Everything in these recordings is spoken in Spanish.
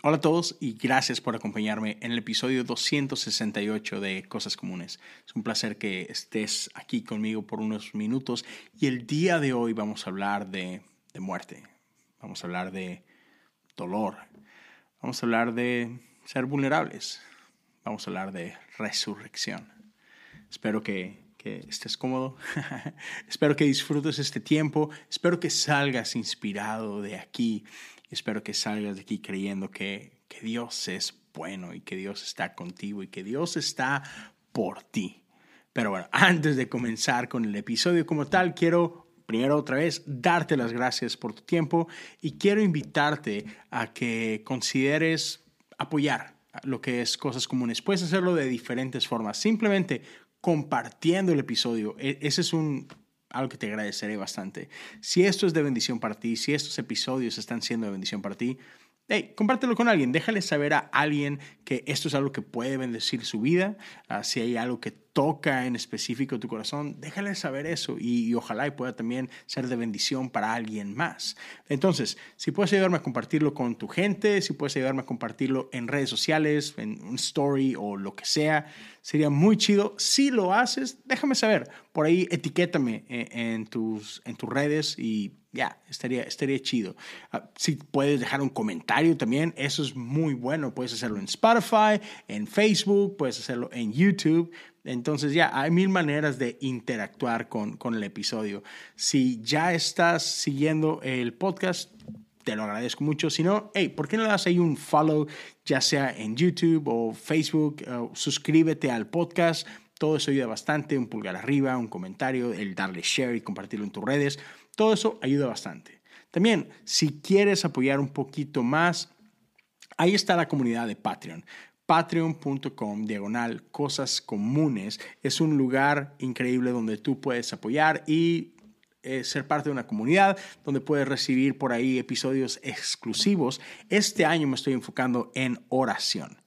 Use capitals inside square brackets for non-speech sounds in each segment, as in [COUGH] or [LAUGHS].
Hola a todos y gracias por acompañarme en el episodio 268 de Cosas Comunes. Es un placer que estés aquí conmigo por unos minutos y el día de hoy vamos a hablar de, muerte, vamos a hablar de dolor, vamos a hablar de ser vulnerables, vamos a hablar de resurrección. Espero que estés cómodo, [LAUGHS] espero que disfrutes este tiempo, espero que salgas inspirado de aquí Espero que salgas de aquí creyendo que, que Dios es bueno y que Dios está contigo y que Dios está por ti. Pero bueno, [LAUGHS] antes de comenzar con el episodio como tal, quiero primero otra vez darte las gracias por tu tiempo y quiero invitarte a que consideres apoyar lo que es cosas comunes. Puedes hacerlo de diferentes formas, simplemente compartiendo el episodio. E, ese es un algo que te agradeceré bastante. Si esto es de bendición para ti, si estos episodios están siendo de bendición para ti, hey, compártelo con alguien, déjale saber a alguien que esto es algo que puede bendecir su vida, uh, si hay algo que toca en específico tu corazón, déjale saber eso y, y, ojalá pueda también ser de bendición para alguien más. Entonces, si puedes ayudarme a compartirlo con tu gente, si puedes ayudarme a compartirlo en redes sociales, en un story o lo que sea, sería muy chido. Si lo haces, déjame saber. Por ahí etiquétame en, en tus, en tus redes y ya, estaría, estaría chido. Uh, si puedes dejar un comentario también, eso es muy bueno. Puedes hacerlo en Spotify, en Facebook, puedes hacerlo en YouTube. Entonces ya hay mil maneras de interactuar con, con el episodio. Si ya estás siguiendo el podcast, te lo agradezco mucho. Si no, hey, ¿por qué no le das ahí un follow, ya sea en YouTube o Facebook? Uh, suscríbete al podcast. Todo eso ayuda bastante. Un pulgar arriba, un comentario, el darle share y compartirlo en tus redes. Todo eso ayuda bastante. También, si quieres apoyar un poquito más, ahí está la comunidad de Patreon patreon.com diagonal cosas comunes es un lugar increíble donde tú puedes apoyar y eh, ser parte de una comunidad donde puedes recibir por ahí episodios exclusivos. Este año me estoy enfocando en oración.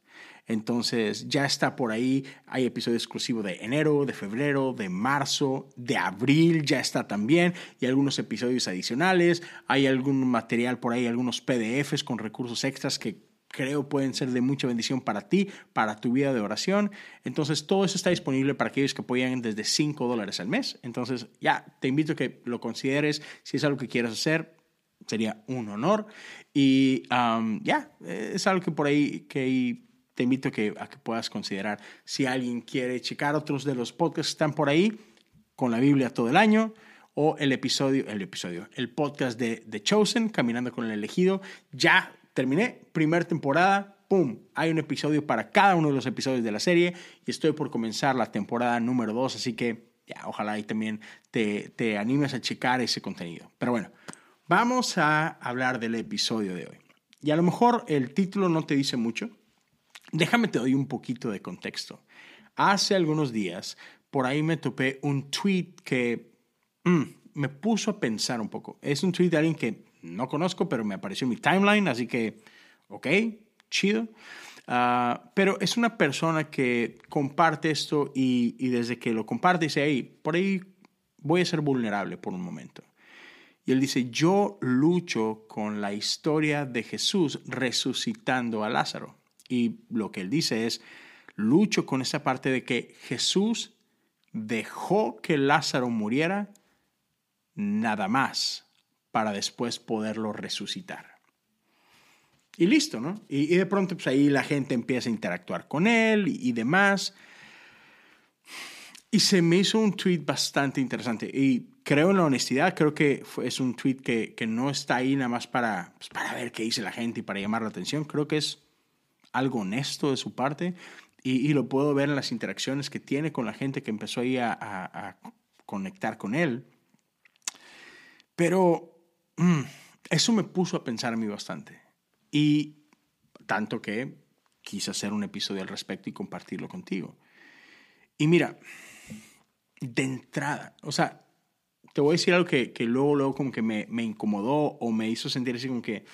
Entonces ya está por ahí, hay episodio exclusivo de enero, de febrero, de marzo, de abril, ya está también, y algunos episodios adicionales, hay algún material por ahí, algunos PDFs con recursos extras que creo pueden ser de mucha bendición para ti, para tu vida de oración. Entonces, todo eso está disponible para aquellos que apoyan desde 5 dólares al mes. Entonces, ya, te invito a que lo consideres. Si es algo que quieras hacer, sería un honor. Y ya, es algo que por ahí que te invito a que, a que puedas considerar. Si alguien quiere checar otros de los podcasts que están por ahí, con la Biblia todo el año, o el episodio, el episodio, el podcast de The Chosen, Caminando con el Elegido, ya terminé, primera temporada, ¡pum! Hay un episodio para cada uno de los episodios de la serie y estoy por comenzar la temporada número 2, así que ya, ojalá ahí también te, te animes a checar ese contenido. Pero bueno, vamos a hablar del episodio de hoy. Y a lo mejor el título no te dice mucho. Déjame te doy un poquito de contexto. Hace algunos días por ahí me topé un tweet que mm, me puso a pensar un poco. Es un tweet de alguien que no conozco, pero me apareció en mi timeline, así que, ok, chido. Uh, pero es una persona que comparte esto y, y, desde que lo comparte dice, hey, por ahí voy a ser vulnerable por un momento. Y él dice, yo lucho con la historia de Jesús resucitando a Lázaro. Y lo que él dice es, lucho con esa parte de que Jesús dejó que Lázaro muriera nada más para después poderlo resucitar. Y listo, ¿no? Y, de pronto pues ahí la gente empieza a interactuar con él y, y demás. Y se me hizo un tweet bastante interesante. Y creo en la honestidad, creo que es un tweet que, que, no está ahí nada más para, pues para ver qué dice la gente y para llamar la atención. Creo que es algo honesto de su parte. Y, lo puedo ver en las interacciones que tiene con la gente que empezó ahí a, a conectar con él. Pero Mm, eso me puso a pensar a mí bastante. Y tanto que quise hacer un episodio al respecto y compartirlo contigo. Y mira, de entrada, o sea, te voy a decir algo que, que luego, luego como que me, me, incomodó o me hizo sentir así como que,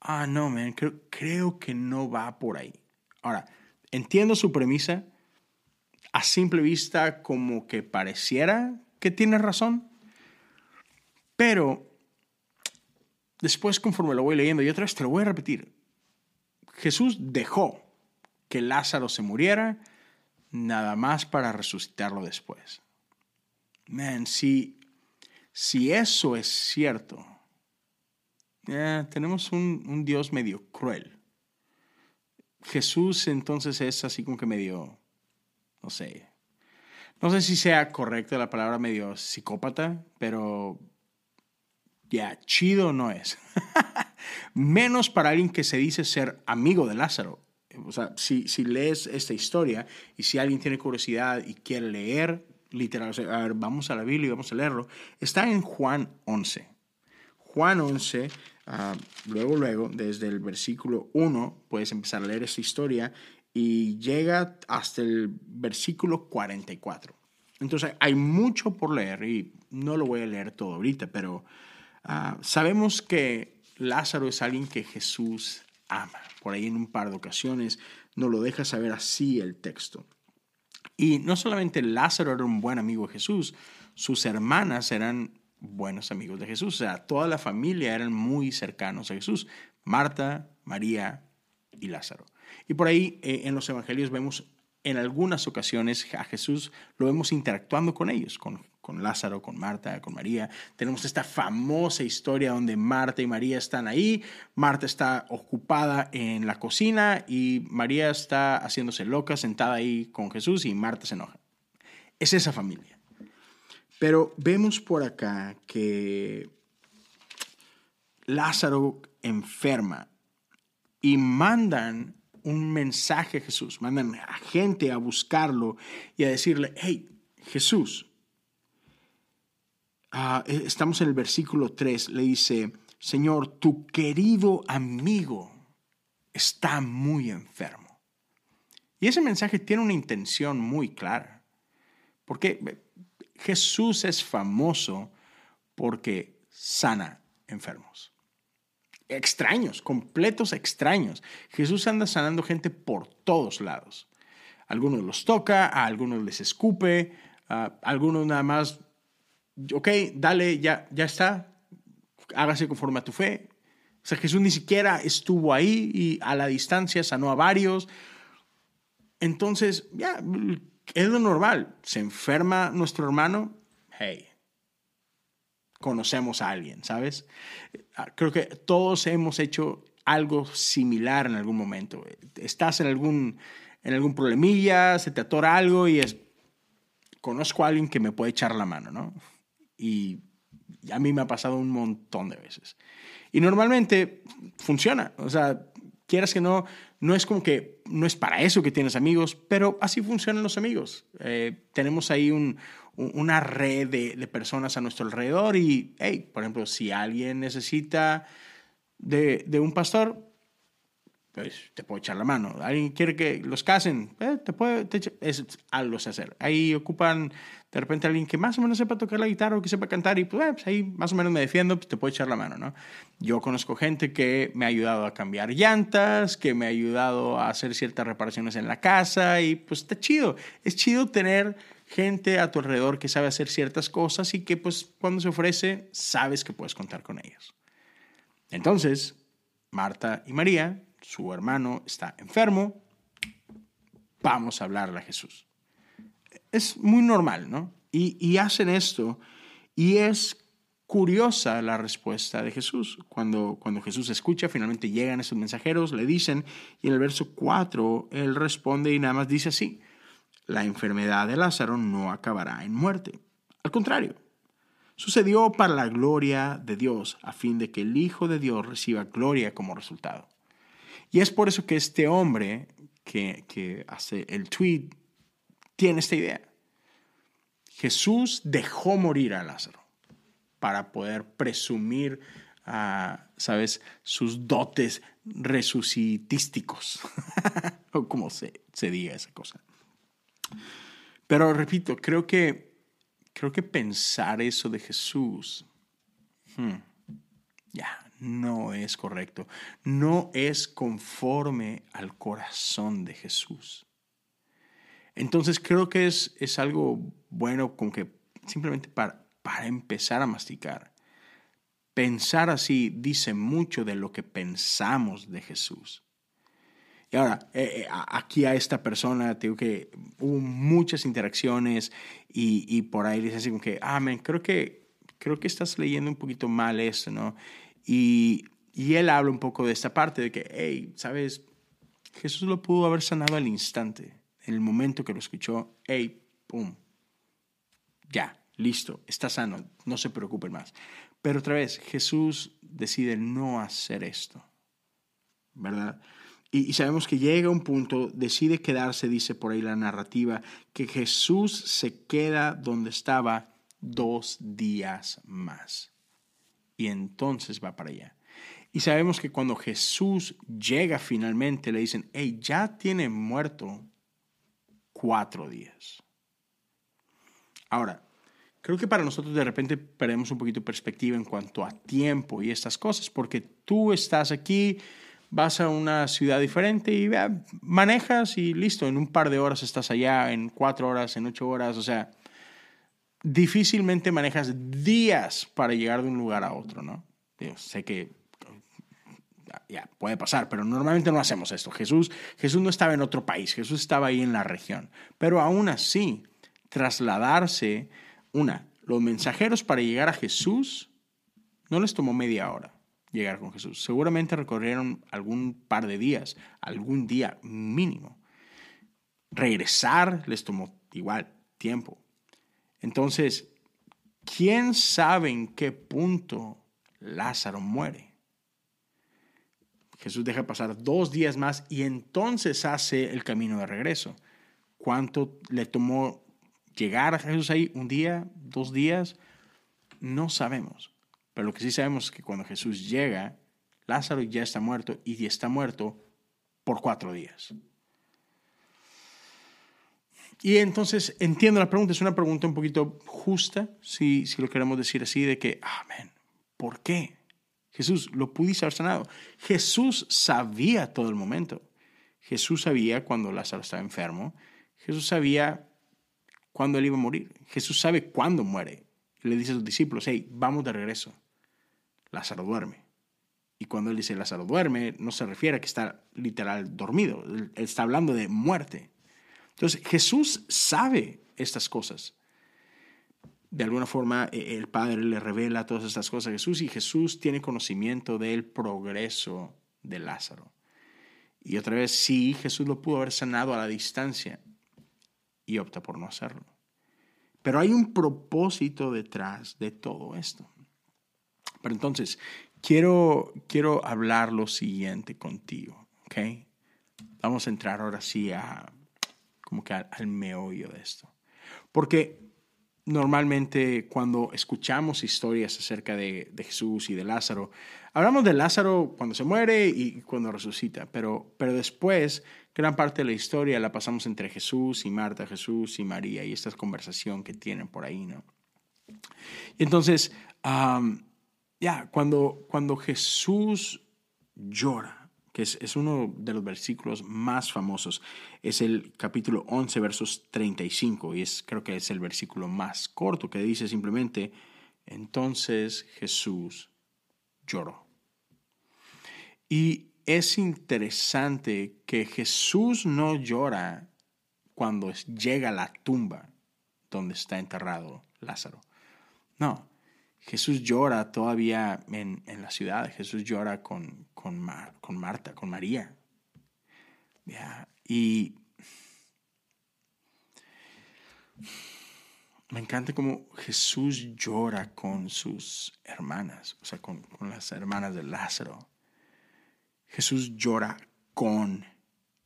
ah, no, man, creo, creo que no va por ahí. Ahora, entiendo su premisa, a simple vista como que pareciera que tiene razón, pero después conforme lo voy leyendo y otra vez te lo voy a repetir, Jesús dejó que Lázaro se muriera nada más para resucitarlo después. Man, si, si eso es cierto, tenemos un, un, Dios medio cruel. Jesús entonces es así como que medio, no sé, no sé si sea correcta la palabra medio psicópata, pero ya, chido no es. [LAUGHS] Menos para alguien que se dice ser amigo de Lázaro. O sea, si, si lees esta historia y si alguien tiene curiosidad y quiere leer, literal, a ver, vamos a la Biblia y vamos a leerlo, está en Juan 11. Juan 11, ah, luego, luego, desde el versículo 1, puedes empezar a leer esta historia y llega hasta el versículo 44. Entonces, hay mucho por leer y no lo voy a leer todo ahorita, pero ah, sabemos que Lázaro es alguien que Jesús ama. Por ahí en un par de ocasiones nos lo deja saber así el texto. Y no solamente Lázaro era un buen amigo de Jesús, sus hermanas eran buenos amigos de Jesús. O sea, toda la familia eran muy cercanos a Jesús. Marta, María y Lázaro. Y por ahí eh, en los evangelios vemos en algunas ocasiones a Jesús, lo vemos interactuando con ellos, con con Lázaro, con Marta, con María. Tenemos esta famosa historia donde Marta y María están ahí. Marta está ocupada en la cocina y María está haciéndose loca sentada ahí con Jesús y Marta se enoja. Es esa familia. Pero vemos por acá que Lázaro enferma y mandan un mensaje a Jesús, mandan a gente a buscarlo y a decirle, hey, Jesús, Ah, eh, estamos en el versículo 3, le dice, Señor, tu querido amigo está muy enfermo. Y ese mensaje tiene una intención muy clara, porque Jesús es famoso porque sana enfermos. Extraños, completos extraños. Jesús anda sanando gente por todos lados. algunos los toca, a algunos les escupe, a algunos nada más ok, dale, ya, ya está, hágase conforme a tu fe. O sea, Jesús ni siquiera estuvo ahí y a la distancia sanó a varios. Entonces, ya, es lo normal. Se enferma nuestro hermano, hey, conocemos a alguien, ¿sabes? Creo que todos hemos hecho algo similar en algún momento. Estás en algún, en algún problemilla, se te atora algo y es, conozco a alguien que me puede echar la mano, ¿no? Y a mí me ha pasado un montón de veces. Y normalmente funciona. O sea, quieras que no, no es como que no es para eso que tienes amigos, pero así funcionan los amigos. Eh, tenemos ahí un, una red de, personas a nuestro alrededor y, hey, por ejemplo, si alguien necesita de un pastor, pues te puedo echar la mano. Alguien quiere que los casen, eh, te puede, es algo a hacer. Ahí ocupan de repente alguien que más o menos sepa tocar la guitarra o que sepa cantar y pues, pues, ahí más o menos me defiendo, pues te puedo echar la mano, ¿no? Yo conozco gente que me ha ayudado a cambiar llantas, que me ha ayudado a hacer ciertas reparaciones en la casa y pues está chido. Es chido tener gente a tu alrededor que sabe hacer ciertas cosas y que pues cuando se ofrece sabes que puedes contar con ellos. Entonces, Marta y María su hermano está enfermo, vamos a hablarle a Jesús. Es muy normal, ¿no? Y, hacen esto y es curiosa la respuesta de Jesús. Cuando, cuando Jesús escucha, finalmente llegan esos mensajeros, le dicen, y en el verso 4 él responde y nada más dice así, la enfermedad de Lázaro no acabará en muerte. Al contrario, sucedió para la gloria de Dios, a fin de que el Hijo de Dios reciba gloria como resultado. Y es por eso que este hombre que, hace el tweet tiene esta idea. Jesús dejó morir a Lázaro para poder presumir, ¿sabes?, sus dotes resucitísticos, [LAUGHS] o como se, se, diga esa cosa. Pero repito, creo que, creo que pensar eso de Jesús, hmm, ya, no es correcto, no es conforme al corazón de Jesús. Entonces creo que es, es algo bueno con que simplemente para, para empezar a masticar. Pensar así dice mucho de lo que pensamos de Jesús. Y ahora, eh, eh, aquí a esta persona, digo que hubo muchas interacciones y, y por ahí dice así como que, ah, creo que, creo que estás leyendo un poquito mal esto, ¿no? Y, y él habla un poco de esta parte de que, hey, ¿sabes? Jesús lo pudo haber sanado al instante, en el momento que lo escuchó, hey, pum, ya, listo, está sano, no se preocupen más. Pero otra vez, Jesús decide no hacer esto, ¿verdad? Y, sabemos que llega un punto, decide quedarse, dice por ahí la narrativa, que Jesús se queda donde estaba dos días más. Y entonces va para allá. Y sabemos que cuando Jesús llega finalmente, le dicen, hey, ya tiene muerto cuatro días. Ahora, creo que para nosotros de repente perdemos un poquito de perspectiva en cuanto a tiempo y estas cosas, porque tú estás aquí, vas a una ciudad diferente y manejas y listo, en un par de horas estás allá, en cuatro horas, en ocho horas, o sea, difícilmente manejas días para llegar de un lugar a otro, ¿no? Yo sé que ya puede pasar, pero normalmente no hacemos esto. Jesús, Jesús no estaba en otro país, Jesús estaba ahí en la región. Pero aún así, trasladarse, una, los mensajeros para llegar a Jesús no les tomó media hora llegar con Jesús. Seguramente recorrieron algún par de días, algún día mínimo. Regresar les tomó igual tiempo. Entonces, ¿quién sabe en qué punto Lázaro muere? Jesús deja pasar dos días más y entonces hace el camino de regreso. ¿Cuánto le tomó llegar a Jesús ahí? ¿Un día? ¿Dos días? No sabemos. Pero lo que sí sabemos es que cuando Jesús llega, Lázaro ya está muerto y está muerto por cuatro días. Y entonces entiendo la pregunta, es una pregunta un poquito justa, si, si lo queremos decir así, de que, amén, ¿por qué? Jesús lo pudiste haber sanado. Jesús sabía todo el momento. Jesús sabía cuando Lázaro estaba enfermo. Jesús sabía cuándo él iba a morir. Jesús sabe cuándo muere. le dice a sus discípulos, hey, vamos de regreso. Lázaro duerme. Y cuando él dice Lázaro duerme, no se refiere a que está literal dormido. Él está hablando de muerte. Entonces Jesús sabe estas cosas de alguna forma e, el Padre le revela todas estas cosas a Jesús y Jesús tiene conocimiento del progreso de Lázaro. Y otra vez, sí, Jesús lo pudo haber sanado a la distancia y opta por no hacerlo. Pero hay un propósito detrás de todo esto. Pero entonces, quiero, quiero hablar lo siguiente contigo, ¿ok? Vamos a entrar ahora sí a, como que al, al meollo de esto. Porque normalmente cuando escuchamos historias acerca de, Jesús y de Lázaro, hablamos de Lázaro cuando se muere y cuando resucita, pero, pero después gran parte de la historia la pasamos entre Jesús y Marta, Jesús y María y esta conversación que tienen por ahí, ¿no? Y entonces, ya, cuando, cuando Jesús llora, que es, uno de los versículos más famosos. Es el capítulo 11, versos 35, y es, creo que es el versículo más corto, que dice simplemente, entonces Jesús lloró. Y es interesante que Jesús no llora cuando llega a la tumba donde está enterrado Lázaro. No, Jesús llora todavía en, la ciudad, Jesús llora con, con, con Marta, con María. Y me encanta cómo Jesús llora con sus hermanas, o sea, con, con las hermanas de Lázaro. Jesús llora con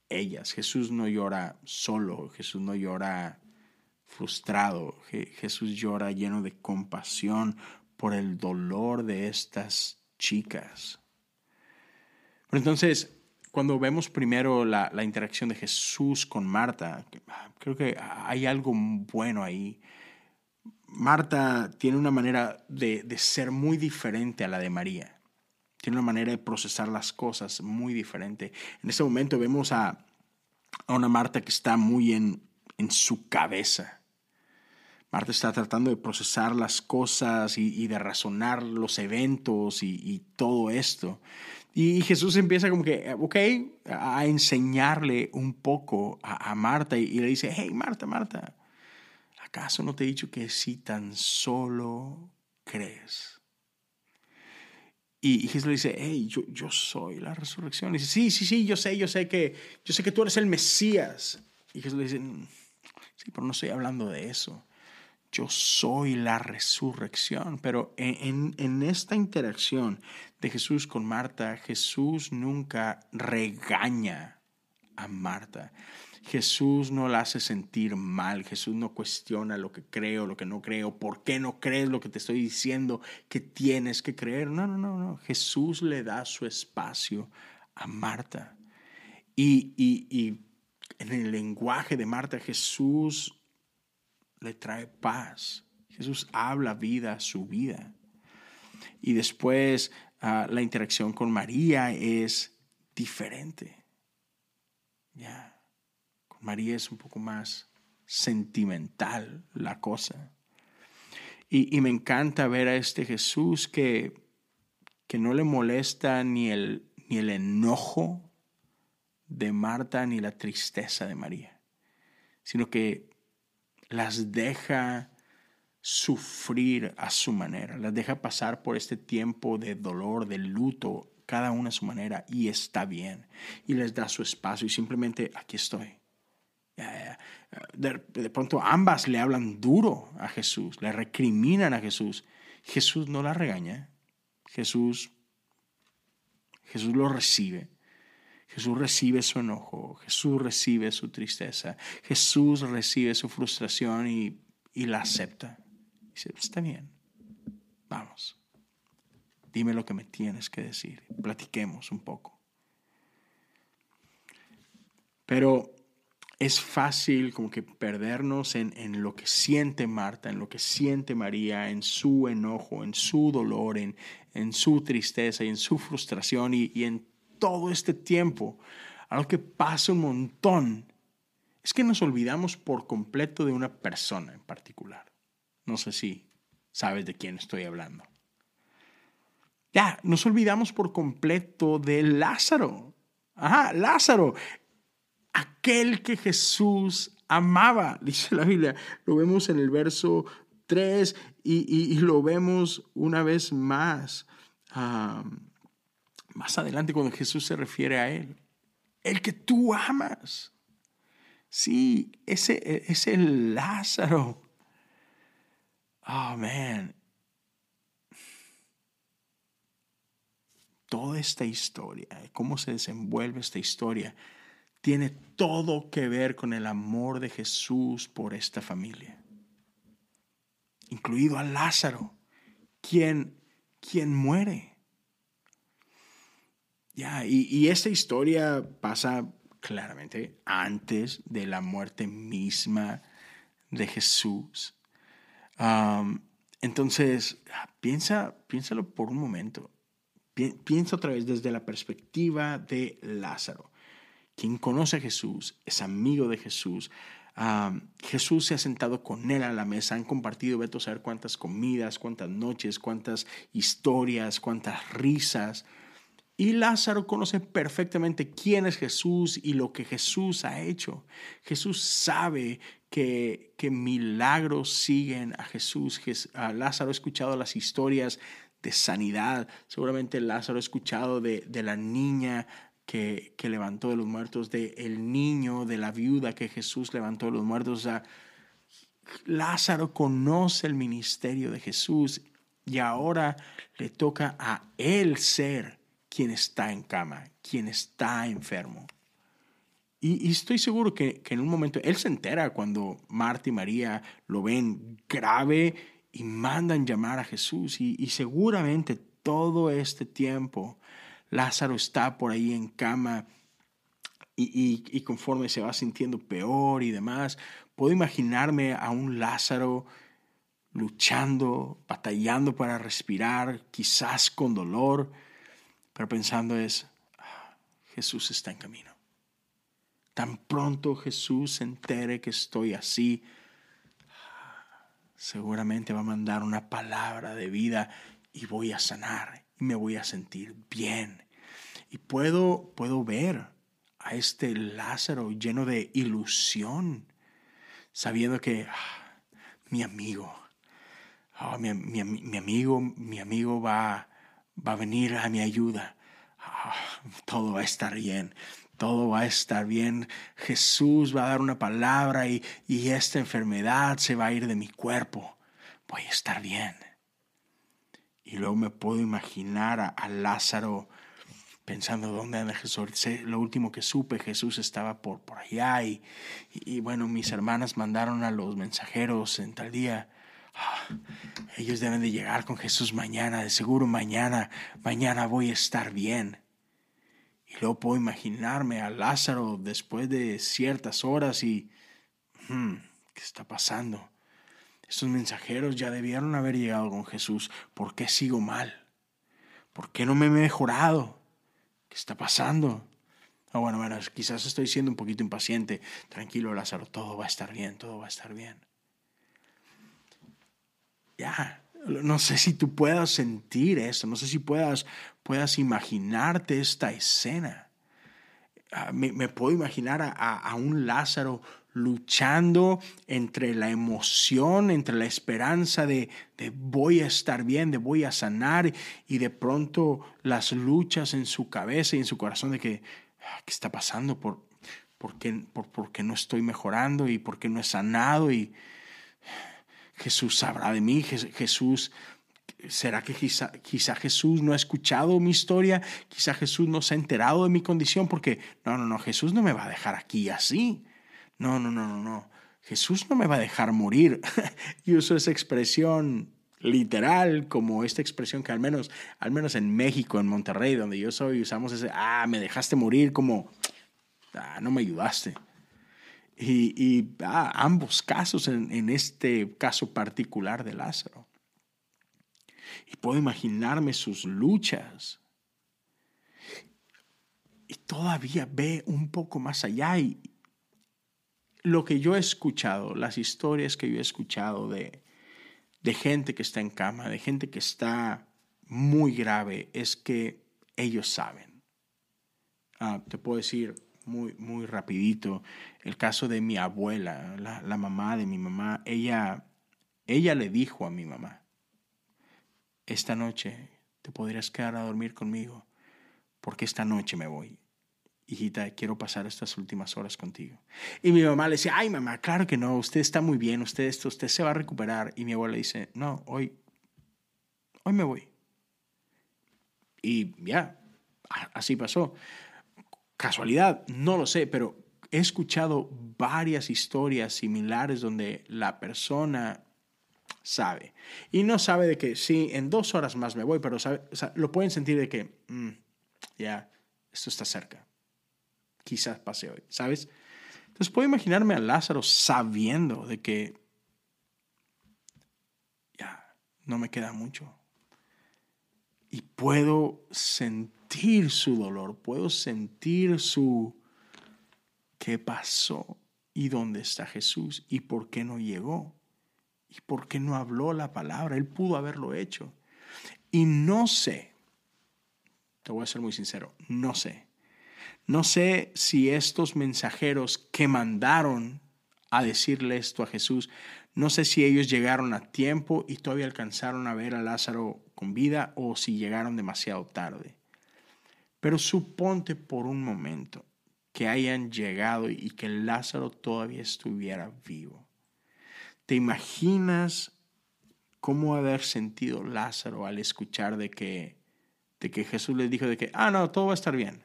ellas. Jesús no llora solo, Jesús no llora frustrado, Jesús llora lleno de compasión por el dolor de estas chicas. Pero entonces, cuando vemos primero la, interacción de Jesús con Marta, creo que hay algo bueno ahí. Marta tiene una manera de, ser muy diferente a la de María. Tiene una manera de procesar las cosas muy diferente. En este momento vemos a, una Marta que está muy en, en su cabeza Marta está tratando de procesar las cosas y, de razonar los eventos y, todo esto. Y Jesús empieza como que, ok, a enseñarle un poco a, Marta y, le dice, hey, Marta, Marta, ¿acaso no te he dicho que si tan solo crees? Y, Jesús le dice, hey, yo, yo soy la resurrección. Y dice, sí, sí, sí, yo sé, yo sé que, yo sé que tú eres el Mesías. Y Jesús le dice, mm, sí, pero no estoy hablando de eso yo soy la resurrección. Pero en, esta interacción de Jesús con Marta, Jesús nunca regaña a Marta. Jesús no la hace sentir mal, Jesús no cuestiona lo que creo, lo que no creo, por qué no crees lo que te estoy diciendo que tienes que creer. No, no, no, no. Jesús le da su espacio a Marta. Y en el lenguaje de Marta, Jesús le trae paz. Jesús habla vida su vida. Y después ah, la interacción con María es diferente. Ya, con María es un poco más sentimental la cosa. Y, me encanta ver a este Jesús que, que no le molesta ni el, ni el enojo de Marta ni la tristeza de María, sino que las deja sufrir a su manera, las deja pasar por este tiempo de dolor, de luto, cada una a su manera, y está bien. Y les da su espacio y simplemente aquí estoy. De, pronto ambas le hablan duro a Jesús, le recriminan a Jesús. Jesús no la regaña, Jesús, Jesús lo recibe Jesús recibe su enojo, Jesús recibe su tristeza, Jesús recibe su frustración y, la acepta. Dice, está bien, vamos, dime lo que me tienes que decir, platiquemos un poco. Pero es fácil como que perdernos en, lo que siente Marta, en lo que siente María, en su enojo, en su dolor, en, en su tristeza y en su frustración y, y en todo este tiempo, algo que pasa un montón, es que nos olvidamos por completo de una persona en particular. No sé si sabes de quién estoy hablando. Ya, nos olvidamos por completo de Lázaro. Ajá, Lázaro, aquel que Jesús amaba, [LAUGHS] dice la Biblia. Lo vemos en el verso 3 y, lo vemos una vez más más adelante cuando Jesús se refiere a Él. El que tú amas. Sí, ese, ese Lázaro. Oh, man. Toda esta historia, cómo se desenvuelve esta historia, tiene todo que ver con el amor de Jesús por esta familia. Incluido a Lázaro, quien, quien muere y, esta historia pasa claramente antes de la muerte misma de Jesús. entonces, piensa, piénsalo por un momento. Piensa otra vez desde la perspectiva de Lázaro. Quien conoce a Jesús, es amigo de Jesús. Jesús se ha sentado con él a la mesa, han compartido, veto a saber cuántas comidas, cuántas noches, cuántas historias, cuántas risas. Y Lázaro conoce perfectamente quién es Jesús y lo que Jesús ha hecho. Jesús sabe que, que milagros siguen a Jesús. Lázaro ha escuchado las historias de sanidad. Seguramente Lázaro ha escuchado de, la niña que, que, levantó de los muertos, de el niño, de la viuda que Jesús levantó de los muertos. Lázaro conoce el ministerio de Jesús y ahora le toca a él ser quien está en cama, quien está enfermo. Y, estoy seguro que, en un momento él se entera cuando Marta y María lo ven grave y mandan llamar a Jesús. Y, seguramente todo este tiempo Lázaro está por ahí en cama y, y, conforme se va sintiendo peor y demás, puedo imaginarme a un Lázaro luchando, batallando para respirar, quizás con dolor pero pensando es, ah, Jesús está en camino. Tan pronto Jesús se entere que estoy así, seguramente va a mandar una palabra de vida y voy a sanar y me voy a sentir bien. y puedo, puedo ver a este Lázaro lleno de ilusión, sabiendo que ah, mi amigo, ah, mi, amigo, mi amigo va, va a venir a mi ayuda. Ah, todo va a estar bien, todo va a estar bien. Jesús va a dar una palabra y, y esta enfermedad se va a ir de mi cuerpo. Voy a estar bien. Y luego me puedo imaginar a, Lázaro pensando dónde anda Jesús. Lo último que supe, Jesús estaba por, por allá y, y, bueno, mis hermanas mandaron a los mensajeros en tal día. Ah, ellos deben de llegar con Jesús mañana, de seguro mañana, mañana voy a estar bien. Y luego puedo imaginarme a Lázaro después de ciertas horas y, hmm, ¿qué está pasando? Estos mensajeros ya debieron haber llegado con Jesús. ¿Por qué sigo mal? ¿Por qué no me he mejorado? ¿Qué está pasando? Ah, bueno, bueno, quizás estoy siendo un poquito impaciente. Tranquilo, Lázaro, todo va a estar bien, todo va a estar bien. Ya, no sé si tú puedas sentir eso, no sé si puedas, puedas imaginarte esta escena. Ah, me, puedo imaginar a, a, un Lázaro luchando entre la emoción, entre la esperanza de, de, voy a estar bien, de voy a sanar, y de pronto las luchas en su cabeza y en su corazón de que, ah, ¿qué está pasando? ¿Por, por, qué, por, qué no estoy mejorando? ¿Y por qué no he sanado? Y Jesús sabrá de mí, Jesús ¿Será que quizá, Jesús no ha escuchado mi historia? Quizá Jesús no se ha enterado de mi condición porque no, no, no, Jesús no me va a dejar aquí así. No, no, no, no, no. Jesús no me va a dejar morir. [LAUGHS] y uso esa expresión literal como esta expresión que al menos, al menos en México, en Monterrey, donde yo soy, usamos ese, ah, me dejaste morir como, ah, no me ayudaste. Y, y ah, ambos casos en, en este caso particular de Lázaro. Y puedo imaginarme sus luchas. Y todavía ve un poco más allá y, lo que yo he escuchado, las historias que yo he escuchado de, de gente que está en cama, de gente que está muy grave, es que ellos saben. Ah, te puedo decir muy, muy rapidito el caso de mi abuela, la, la, mamá de mi mamá. Ella, ella le dijo a mi mamá, esta noche te podrías quedar a dormir conmigo porque esta noche me voy hijita, quiero pasar estas últimas horas contigo. Y mi mamá le decía, ay mamá, claro que no, usted está muy bien, usted esto, usted se va a recuperar. Y mi abuela dice, no, hoy, hoy me voy. Y ya, así pasó. Casualidad, no lo sé, pero he escuchado varias historias similares donde la persona sabe. Y no sabe de que sí, en dos horas más me voy, pero lo pueden sentir de que mm, ya, esto está cerca quizás pase hoy, ¿sabes? Entonces puedo imaginarme a Lázaro sabiendo de que ya no me queda mucho. Y puedo sentir su dolor, puedo sentir su qué pasó y dónde está Jesús y por qué no llegó y por qué no habló la palabra. Él pudo haberlo hecho. Y no sé, te voy a ser muy sincero, no sé no sé si estos mensajeros que mandaron a decirle esto a Jesús, no sé si ellos llegaron a tiempo y todavía alcanzaron a ver a Lázaro con vida o si llegaron demasiado tarde. Pero suponte por un momento que hayan llegado y que Lázaro todavía estuviera vivo. ¿Te imaginas cómo haber sentido Lázaro al escuchar de que, de que Jesús les dijo de que, ah, no, todo va a estar bien?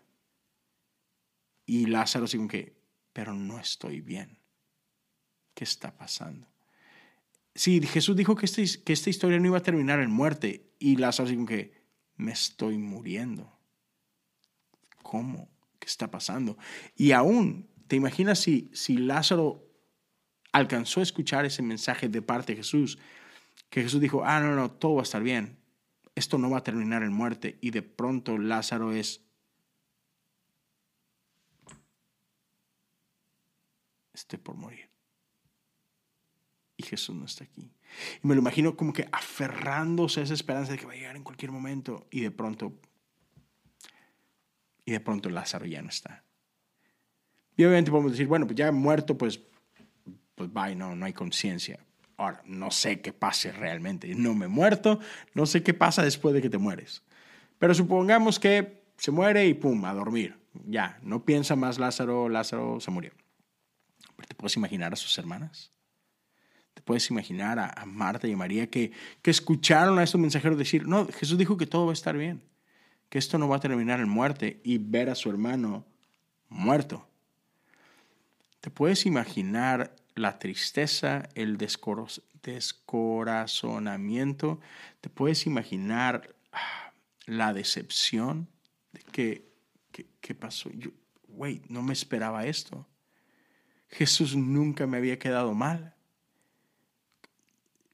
Y Lázaro así que, pero no estoy bien. ¿Qué está pasando? Sí, Jesús dijo que, este, que esta historia no iba a terminar en muerte. Y Lázaro así como que, me estoy muriendo. ¿Cómo? ¿Qué está pasando? Y aún, ¿te imaginas si, si Lázaro alcanzó a escuchar ese mensaje de parte de Jesús? Que Jesús dijo, ah, no, no, todo va a estar bien. Esto no va a terminar en muerte. Y de pronto Lázaro es esté por morir. Y Jesús no está aquí. Y me lo imagino como que aferrándose a esa esperanza de que va a llegar en cualquier momento y de pronto y de pronto Lázaro ya no está. Y obviamente podemos decir, bueno, pues ya muerto, pues, pues bye, no, no hay conciencia. Ahora, no sé qué pase realmente. No me he muerto, no sé qué pasa después de que te mueres. Pero supongamos que se muere y pum, a dormir. Ya, no piensa más Lázaro, Lázaro se murió. Pero te puedes imaginar a sus hermanas. Te puedes imaginar a, Marta y a María que, que escucharon a estos mensajeros decir, no, Jesús dijo que todo va a estar bien, que esto no va a terminar en muerte y ver a su hermano muerto. Te puedes imaginar la tristeza, el descorazonamiento, te puedes imaginar ah, la decepción de que, ¿qué pasó? Yo, wait, no me esperaba esto. Jesús nunca me había quedado mal.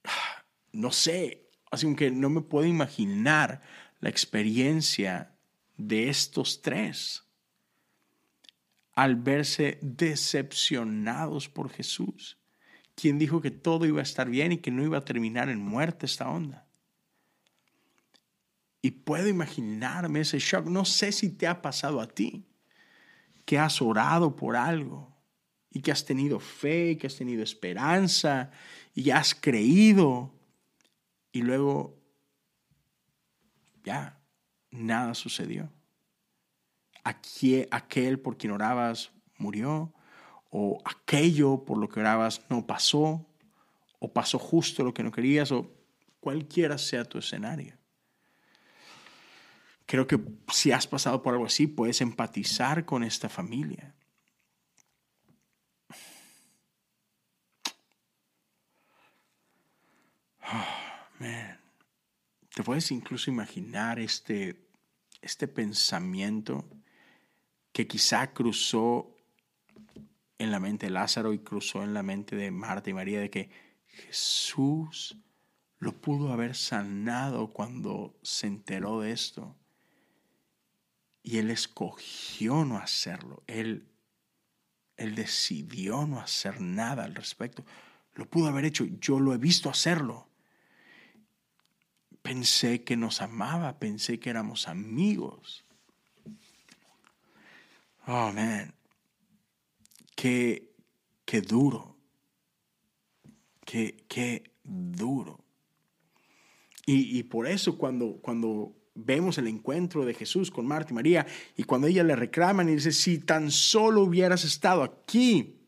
Ah, no sé, así que no me puedo imaginar la experiencia de estos tres al verse decepcionados por Jesús, quien dijo que todo iba a estar bien y que no iba a terminar en muerte esta onda. Y puedo imaginarme ese shock. No sé si te ha pasado a ti, que has orado por algo y que has tenido fe, que has tenido esperanza y has creído y luego nada sucedió aquel por quien orabas murió, o aquello por lo que orabas no pasó, o pasó justo lo que no querías, o cualquiera sea tu escenario. Creo que si has pasado por algo así, puedes empatizar con esta familia. Te puedes incluso imaginar este, este pensamiento que quizá cruzó en la mente de Lázaro y cruzó en la mente de Marta y María de que Jesús lo pudo haber sanado cuando se enteró de esto. Y él escogió no hacerlo. Él, él decidió no hacer nada al respecto. Lo pudo haber hecho. Yo lo he visto hacerlo. Pensé que nos amaba, pensé que éramos amigos. Oh, man. Qué, qué duro. Qué, qué duro. Y, y, por eso cuando, cuando vemos el encuentro de Jesús con Marta y María y cuando ella le reclaman y dice, si tan solo hubieras estado aquí,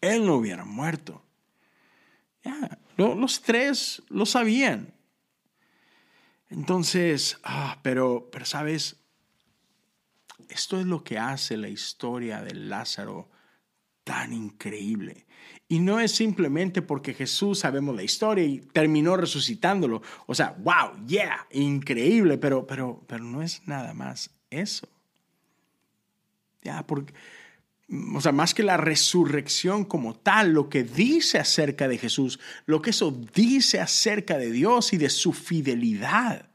él no hubiera muerto. Ya, los tres lo sabían. Entonces, ah, pero, pero sabes, esto es lo que hace la historia de Lázaro tan increíble. Y no es simplemente porque Jesús sabemos la historia y terminó resucitándolo. O sea, wow, yeah, increíble, pero, pero, pero no es nada más eso. Ya, porque, o sea, más que la resurrección como tal, lo que dice acerca de Jesús, lo que eso dice acerca de Dios y de su fidelidad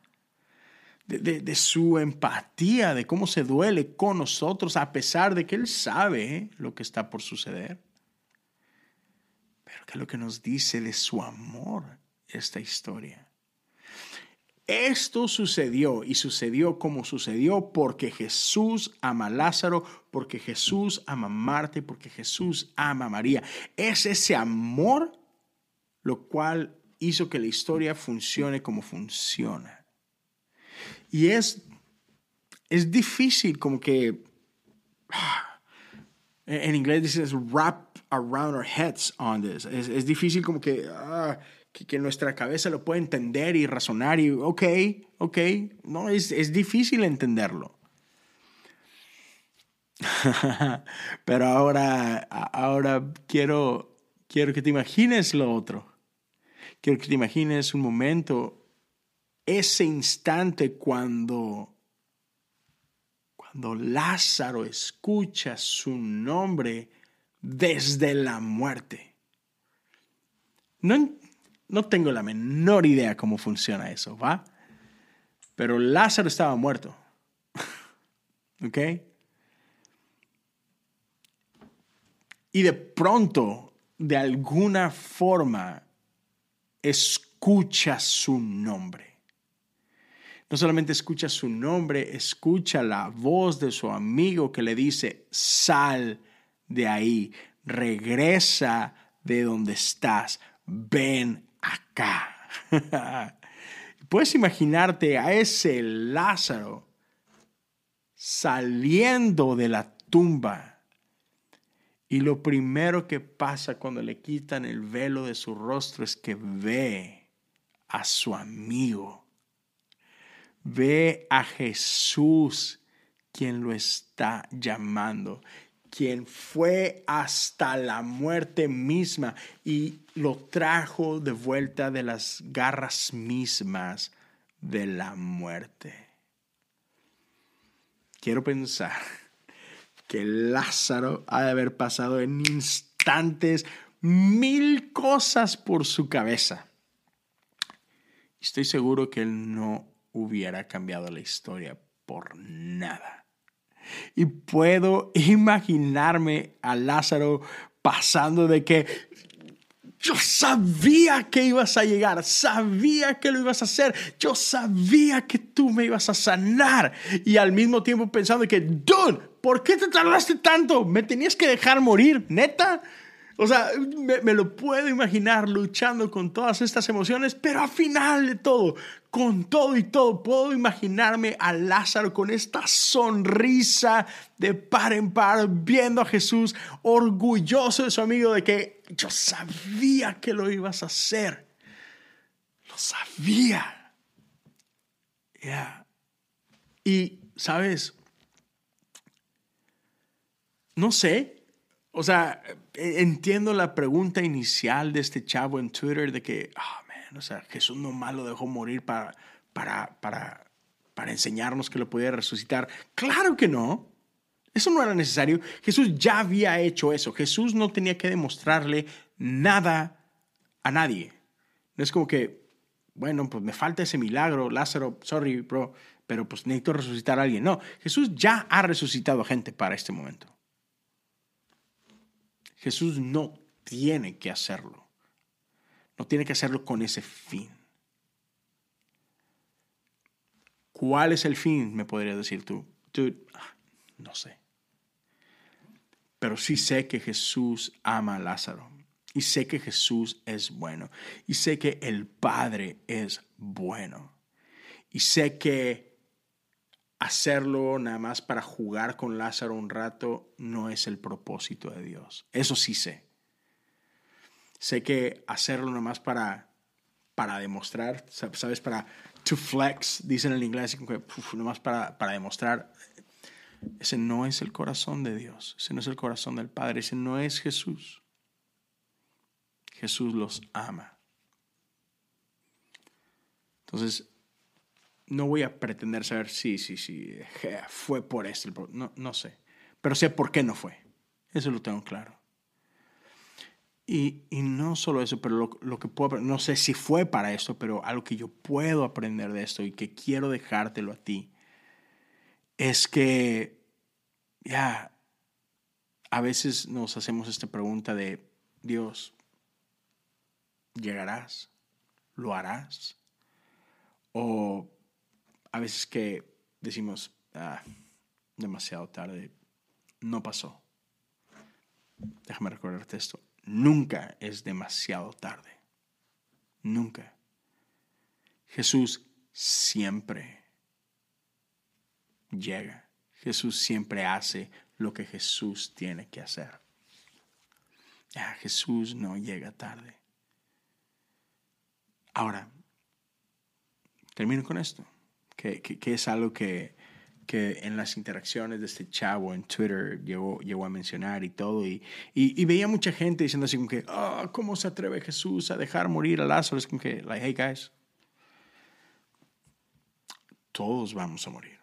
de, su empatía, de cómo se duele con nosotros, a pesar de que Él sabe lo que está por suceder. Pero que es lo que nos dice de su amor esta historia. Esto sucedió y sucedió como sucedió porque Jesús ama Lázaro, porque Jesús ama y porque Jesús ama a María. Es ese amor lo cual hizo que la historia funcione como funciona. Y es, es difícil como que, en inglés dices wrap around our heads on this. Es, es difícil como que, ah, que, nuestra cabeza lo pueda entender y razonar y, ok, ok, no, es, es difícil entenderlo. [LAUGHS] Pero ahora, ahora quiero, quiero que te imagines lo otro. Quiero que te imagines un momento ese instante cuando, cuando Lázaro escucha su nombre desde la muerte. No, no tengo la menor idea cómo funciona eso, ¿va? Pero Lázaro estaba muerto. [LAUGHS] ¿Ok? Y de pronto, de alguna forma, escucha su nombre. No solamente escucha su nombre, escucha la voz de su amigo que le dice, sal de ahí, regresa de donde estás, ven acá. [LAUGHS] Puedes imaginarte a ese Lázaro saliendo de la tumba. Y lo primero que pasa cuando le quitan el velo de su rostro es que ve a su amigo. Ve a Jesús quien lo está llamando, quien fue hasta la muerte misma y lo trajo de vuelta de las garras mismas de la muerte. Quiero pensar que Lázaro ha de haber pasado en instantes mil cosas por su cabeza. Estoy seguro que él no hubiera cambiado la historia por nada. Y puedo imaginarme a Lázaro pasando de que yo sabía que ibas a llegar, sabía que lo ibas a hacer, yo sabía que tú me ibas a sanar. Y al mismo tiempo pensando que, dude, ¿por qué te tardaste tanto? ¿Me tenías que dejar morir? ¿Neta? O sea, me, lo puedo imaginar luchando con todas estas emociones, pero al final de todo, con todo y todo, puedo imaginarme a Lázaro con esta sonrisa de par en par, viendo a Jesús, orgulloso de su amigo de que yo sabía que lo ibas a hacer. Lo sabía. Ya. Y, ¿sabes? No sé, o sea, e, entiendo la pregunta inicial de este chavo en Twitter de que, man, o sea, Jesús nomás lo dejó morir para, para, para, para enseñarnos que lo podía resucitar. Claro que no. Eso no era necesario. Jesús ya había hecho eso. Jesús no tenía que demostrarle nada a nadie. No es como que, bueno, pues me falta ese milagro, Lázaro, sorry, bro, pero pues necesito resucitar a alguien. No, Jesús ya ha resucitado gente para este momento. Jesús no tiene que hacerlo. No tiene que hacerlo con ese fin. ¿Cuál es el fin? Me podrías decir tú. No sé. Pero sí sé que Jesús ama a Lázaro. Y sé que Jesús es bueno. Y sé que el Padre es bueno. Y sé que hacerlo nada más para jugar con Lázaro un rato no es el propósito de Dios. Eso sí sé. Sé que hacerlo nada más para, para demostrar, ¿sabes? Para to flex, dicen en inglés, nada más para, para demostrar. Ese no es el corazón de Dios, ese no es el corazón del Padre, ese no es Jesús. Jesús los ama. Entonces, no voy a pretender saber si, sí, sí, fue por esto. No, no sé. Pero sé por qué no fue. Eso lo tengo claro. Y, y no solo eso, pero lo, lo, que puedo, no sé si fue para esto, pero algo que yo puedo aprender de esto y que quiero dejártelo a ti, es que ya a veces nos hacemos esta pregunta de, Dios, ¿llegarás? ¿Lo harás? O a veces que decimos, ah, demasiado tarde, no pasó. Déjame recordarte esto. Nunca es demasiado tarde. Nunca. Jesús siempre llega. Jesús siempre hace lo que Jesús tiene que hacer. Ah, Jesús no llega tarde. Ahora, termino con esto que, es algo que, que, en las interacciones de este chavo en Twitter llegó, llegó a mencionar y todo. Y, y, veía mucha gente diciendo así como que, oh, ¿cómo se atreve Jesús a dejar morir a Lázaro? Es como que, like, hey guys, todos vamos a morir.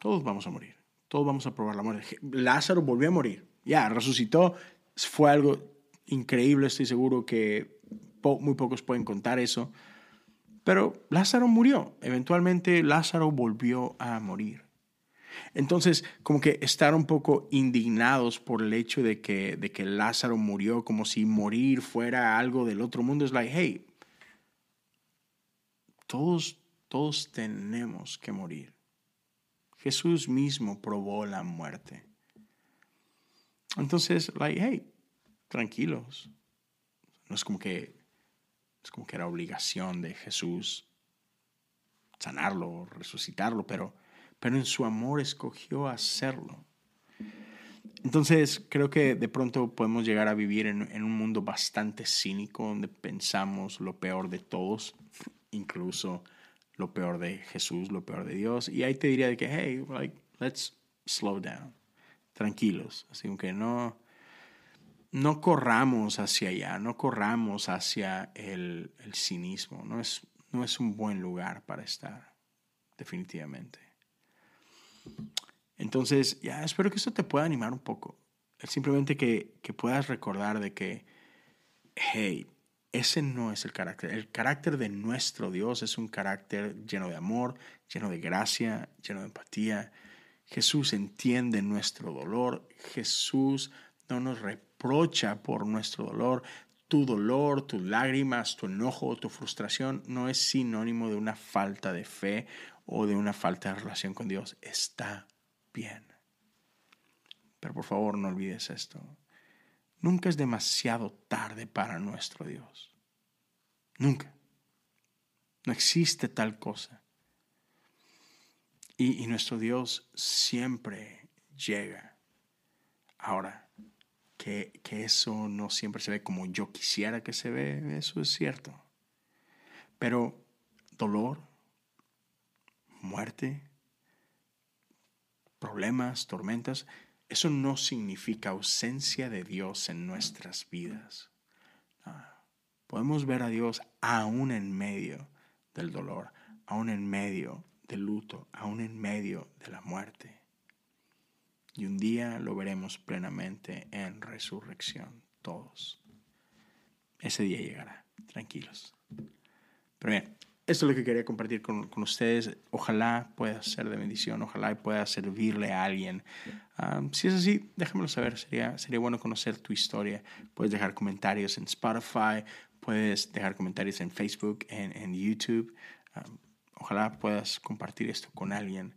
Todos vamos a morir. Todos vamos a probar la muerte. Lázaro volvió a morir. Ya, resucitó. Fue algo increíble, estoy seguro que muy pocos pueden contar eso. Pero Lázaro murió. Eventualmente Lázaro volvió a morir. Entonces, como que estar un poco indignados por el hecho de que, de que Lázaro murió, como si morir fuera algo del otro mundo, es like, hey, todos Todos tenemos que morir. Jesús mismo probó la muerte. Entonces, like, hey, tranquilos. No es como que es como que era obligación de Jesús sanarlo, resucitarlo, pero, pero en su amor escogió hacerlo. Entonces creo que de pronto podemos llegar a vivir en, un mundo bastante cínico donde pensamos lo peor de todos, incluso lo peor de Jesús, lo peor de Dios. Y ahí te diría que, hey, like, let's slow down, tranquilos. Así que no, no corramos hacia allá, no corramos hacia el, cinismo. No es, no es un buen lugar para estar, definitivamente. Entonces, ya espero que esto te pueda animar un poco. Simplemente que, que puedas recordar de que, hey, ese no es el carácter. El carácter de nuestro Dios es un carácter lleno de amor, lleno de gracia, lleno de empatía. Jesús entiende nuestro dolor. Jesús no nos reprocha por nuestro dolor. Tu dolor, tus lágrimas, tu enojo, tu frustración no es sinónimo de una falta de fe o de una falta de relación con Dios. Está bien. Pero por favor no olvides esto. Nunca es demasiado tarde para nuestro Dios. Nunca. No existe tal cosa. Y, nuestro Dios siempre llega. Ahora, que, eso no siempre se ve como yo quisiera que se ve, eso es cierto. Pero dolor, muerte, problemas, tormentas, eso no significa ausencia de Dios en nuestras vidas. podemos ver a Dios aún en medio del dolor, aún en medio del luto, aún en medio de la muerte. Y un día lo veremos plenamente en resurrección, todos. Ese día llegará, tranquilos. Pero bien, esto es lo que quería compartir con, con, ustedes. Ojalá pueda ser de bendición, ojalá pueda servirle a alguien. Um, si es así, déjamelo saber. Sería, sería bueno conocer tu historia. Puedes dejar comentarios en Spotify, puedes dejar comentarios en Facebook, en, en YouTube. Um, ojalá puedas compartir esto con alguien.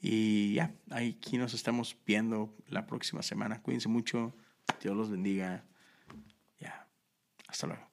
Y ya, aquí nos estamos viendo la próxima semana. Cuídense mucho. Dios los bendiga. Ya, hasta luego.